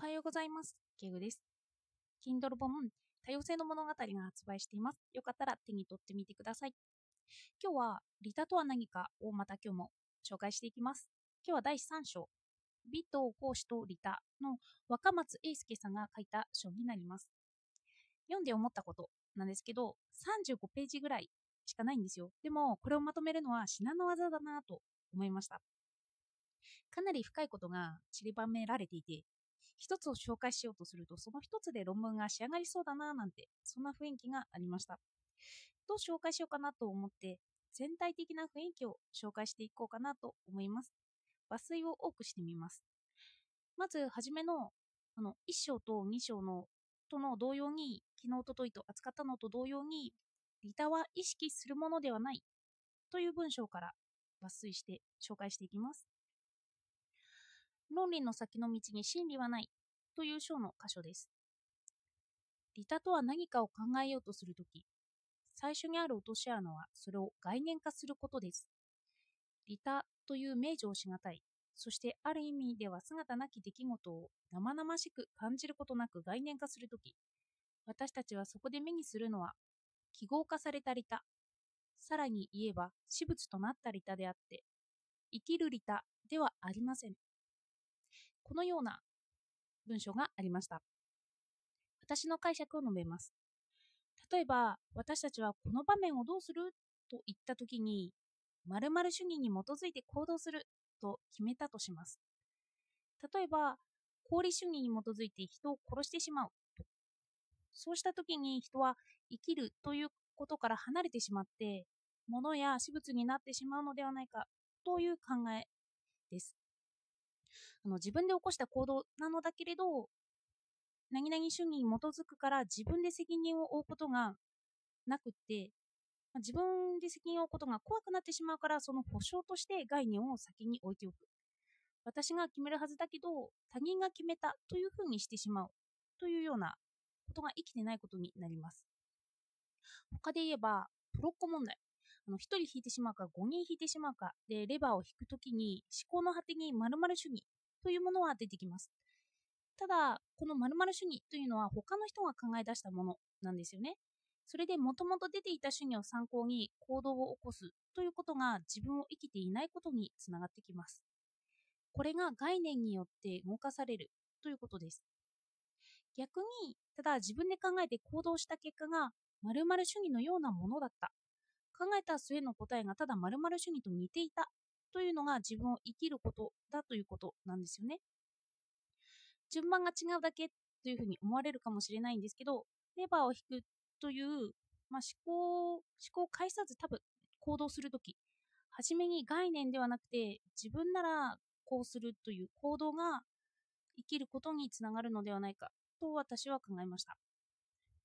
おはようございます。ケグです。Kindle 本多様性の物語が発売しています。よかったら手に取ってみてください。今日はリタとは何かをまた今日も紹介していきます。今日は第3章、美と奉仕とリタの若松英介さんが書いた書になります。読んで思ったことなんですけど、35ページぐらいしかないんですよ。でも、これをまとめるのは至難の技だなと思いました。かなり深いことが散りばめられていて、一つを紹介しようとすると、その一つで論文が仕上がりそうだななんて、そんな雰囲気がありました。どう紹介しようかなと思って、全体的な雰囲気を紹介していこうかなと思います。抜粋を多くしてみます。まず、はじめの、あの、1章と2章の、との同様に、昨日、おとといと扱ったのと同様に、リタは意識するものではないという文章から抜粋して紹介していきます。論理の先の道に真理はないという章の箇所です。利他とは何かを考えようとするとき、最初にある落とし穴はそれを概念化することです。利他という名状をしがたい、そしてある意味では姿なき出来事を生々しく感じることなく概念化するとき、私たちはそこで目にするのは記号化された利他、さらに言えば私物となった利他であって、生きる利他ではありません。このような文章がありました。私の解釈を述べます。例えば、私たちはこの場面をどうする？と言ったときに、〇〇主義に基づいて行動する？と決めたとします。例えば、功利主義に基づいて人を殺してしまう？そうしたときに人は生きるということから離れてしまって、物や私物になってしまうのではないか？という考えです。の自分で起こした行動なのだけれど、何々主義に基づくから自分で責任を負うことがなくって、ま自分で責任を負うことが怖くなってしまうから、その保証として概念を先に置いておく。私が決めるはずだけど、他人が決めたというふうにしてしまうというようなことが生きてないことになります。他で言えば、ブロッコ問題。あの1人引いてしまうか5人引いてしまうかでレバーを引くときに思考の果てに〇〇主義というものは出てきます。ただ、この〇〇主義というのは他の人が考え出したものなんですよね。それでもともと出ていた主義を参考に行動を起こすということが自分を生きていないことにつながってきます。これが概念によって動かされるということです。逆に、ただ自分で考えて行動した結果が〇〇主義のようなものだった考えた末の答えがただ〇〇主義と似ていたというのが自分を生きることだということなんですよね。順番が違うだけというふうに思われるかもしれないんですけど、レバーを引くという、まあ、思考、思考を介さず多分行動するとき、初めに概念ではなくて自分ならこうするという行動が生きることにつながるのではないかと私は考えました。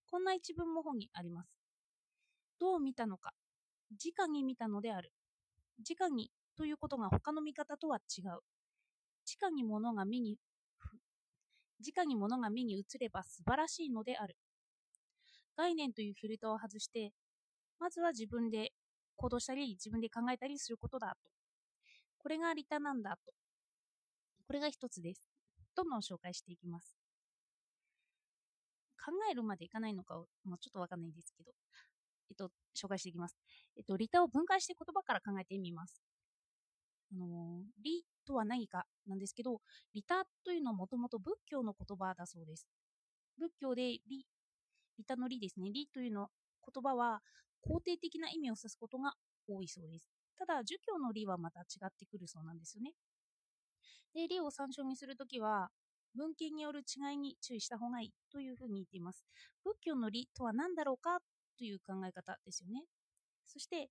こんな一文も本にあります。どう見たのか直に見たのである。直にということが他の見方とは違う。直に物が目に、直に物が目に映れば素晴らしいのである。概念というフィルターを外して、まずは自分で行動したり、自分で考えたりすることだと。これが利他なんだと。これが一つです。どんどん紹介していきます。考えるまでいかないのかをもうちょっとわかんないんですけど、えっと、紹介していきます。えっと、利他を分解して言葉から考えてみます。あの、利とは何かなんですけど、利他というのはもともと仏教の言葉だそうです。仏教で利、利他の利ですね。利というの言葉は肯定的な意味を指すことが多いそうです。ただ、儒教の利はまた違ってくるそうなんですよね。で、利を参照にするときは、文献による違いに注意した方がいいというふうに言っています。仏教の利とは何だろうかという考え方ですよね。そして、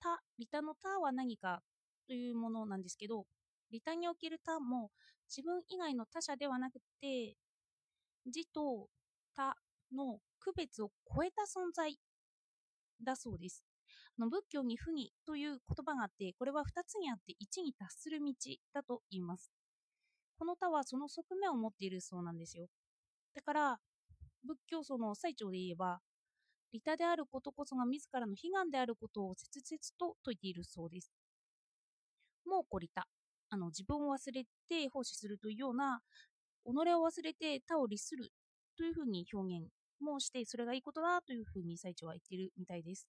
他、利他の他は何かというものなんですけど、利他における他も自分以外の他者ではなくて、自と他の区別を超えた存在だそうです。あの仏教に不義という言葉があって、これは2つにあって1に達する道だと言います。この他はその側面を持っているそうなんですよ。だから、仏教祖の最長で言えば、利他であることこそが自らの悲願であることを切々と説いているそうです。もうこ利他。あの自分を忘れて奉仕するというような己を忘れて他を律するというふうに表現もしてそれがいいことだというふうに最長は言っているみたいです。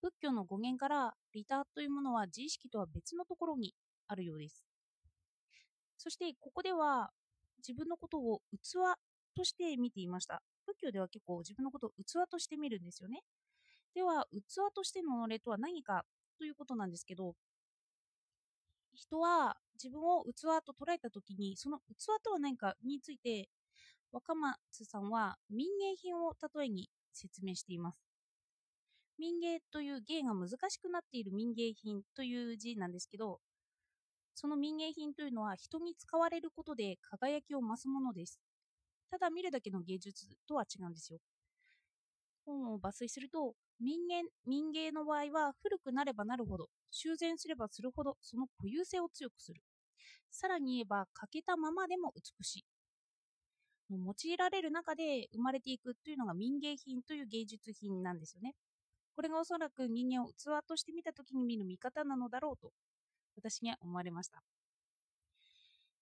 仏教の語源から利他というものは自意識とは別のところにあるようです。そしてここでは自分のことを器として見ていました。仏教では結構自分のことを器として見るんですよね。では器としての己とは何かということなんですけど人は自分を器と捉えた時にその器とは何かについて若松さんは民芸品を例えに説明しています。民芸という芸が難しくなっている民芸品という字なんですけどその民芸品というのは人に使われることで輝きを増すものです。ただ見るだけの芸術とは違うんですよ。本を抜粋すると民芸民芸の場合は古くなればなるほど修繕すればするほどその固有性を強くする。さらに言えば欠けたままでも美しい。用いられる中で生まれていくというのが民芸品という芸術品なんですよね。これがおそらく人間を器として見た時に見る見方なのだろうと私には思われました。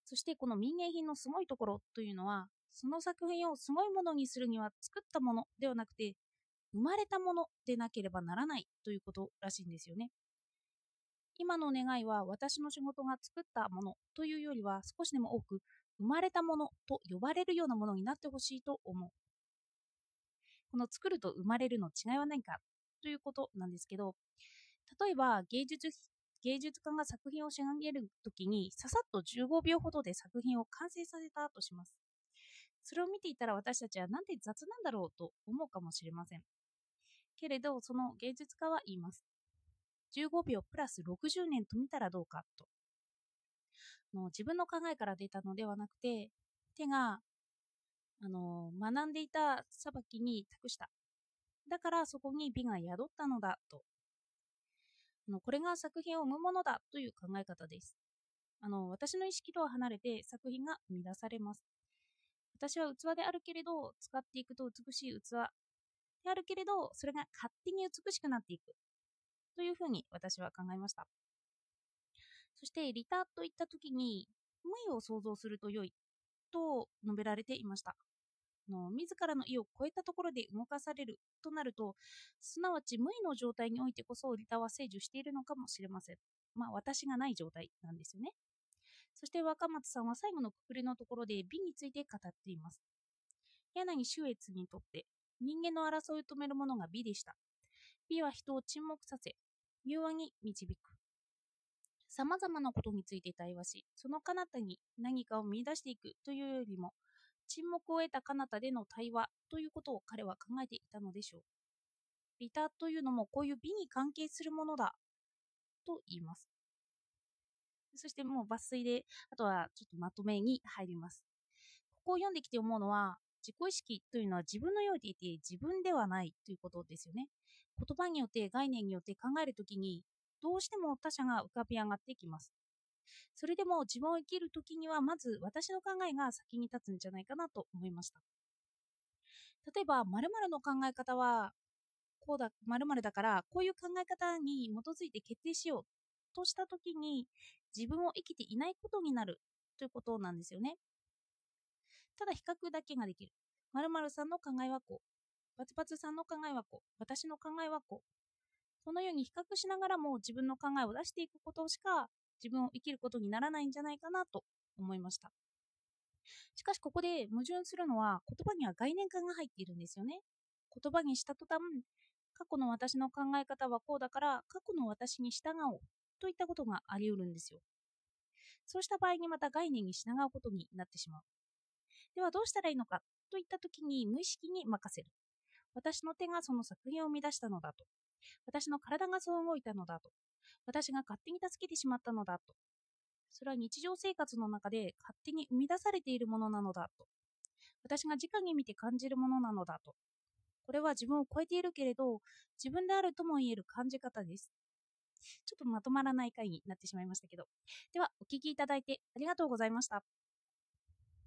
そしてこの民芸品のすごいところというのはその作品をすごいものにするには作ったものではなくて生まれたものでなければならないということらしいんですよね。今の願いは私の仕事が作ったものというよりは少しでも多く生まれたものと呼ばれるようなものになってほしいと思う。この作ると生まれるの違いは何かということなんですけど、例えば芸術芸術家が作品を仕上げるときにささっと15秒ほどで作品を完成させたとします。それを見ていたら私たちはなんで雑なんだろうと思うかもしれません。けれど、その芸術家は言います。15秒プラス60年と見たらどうかと。の自分の考えから出たのではなくて、手があの学んでいた裁きに託した。だからそこに美が宿ったのだと。あのこれが作品を生むものだという考え方です。あの私の意識とは離れて作品が生み出されます。私は器であるけれど、使っていくと美しい器あるけれど、それが勝手に美しくなっていく。というふうに私は考えました。そして、リタといった時に、無意を想像すると良いと述べられていました。の自らの意を超えたところで動かされるとなると、すなわち無意の状態においてこそリタは成就しているのかもしれません。まあ、私がない状態なんですよね。そして若松さんは最後のくくりのところで美について語っています。柳秀越にとって人間の争いを止めるものが美でした。美は人を沈黙させ、柔和に導く。様々なことについて対話し、その彼方に何かを見出していくというよりも、沈黙を得た彼方での対話ということを彼は考えていたのでしょう。利他というのもこういう美に関係するものだと言います。そしてもう抜粋で、あとはちょっとまとめに入ります。ここを読んできて思うのは、自己意識というのは自分のようでいて自分ではないということですよね。言葉によって概念によって考えるときにどうしても他者が浮かび上がってきます。それでも自分を生きるときにはまず私の考えが先に立つんじゃないかなと思いました。例えば、〇〇の考え方はこうだ、〇〇だからこういう考え方に基づいて決定しようとしたときに自分を生きていないことになるということなんですよね。ただ比較だけができる。〇〇さんの考えはこう。パツパツさんの考えはこう。私の考えはこう。このように比較しながらも自分の考えを出していくことしか自分を生きることにならないんじゃないかなと思いました。しかしここで矛盾するのは言葉には概念化が入っているんですよね。言葉にした途端、過去の私の考え方はこうだから過去の私に従おうといったことがあり得るんですよ。そうした場合にまた概念に従うことになってしまう。ではどうしたらいいのか？といった時に無意識に任せる。私の手がその作品を生み出したのだと。私の体がそう動いたのだと。私が勝手に助けてしまったのだと。それは日常生活の中で勝手に生み出されているものなのだと。私が直に見て感じるものなのだと。これは自分を超えているけれど、自分であるとも言える感じ方です。ちょっとまとまらない回になってしまいましたけど。では、お聴きいただいてありがとうございました。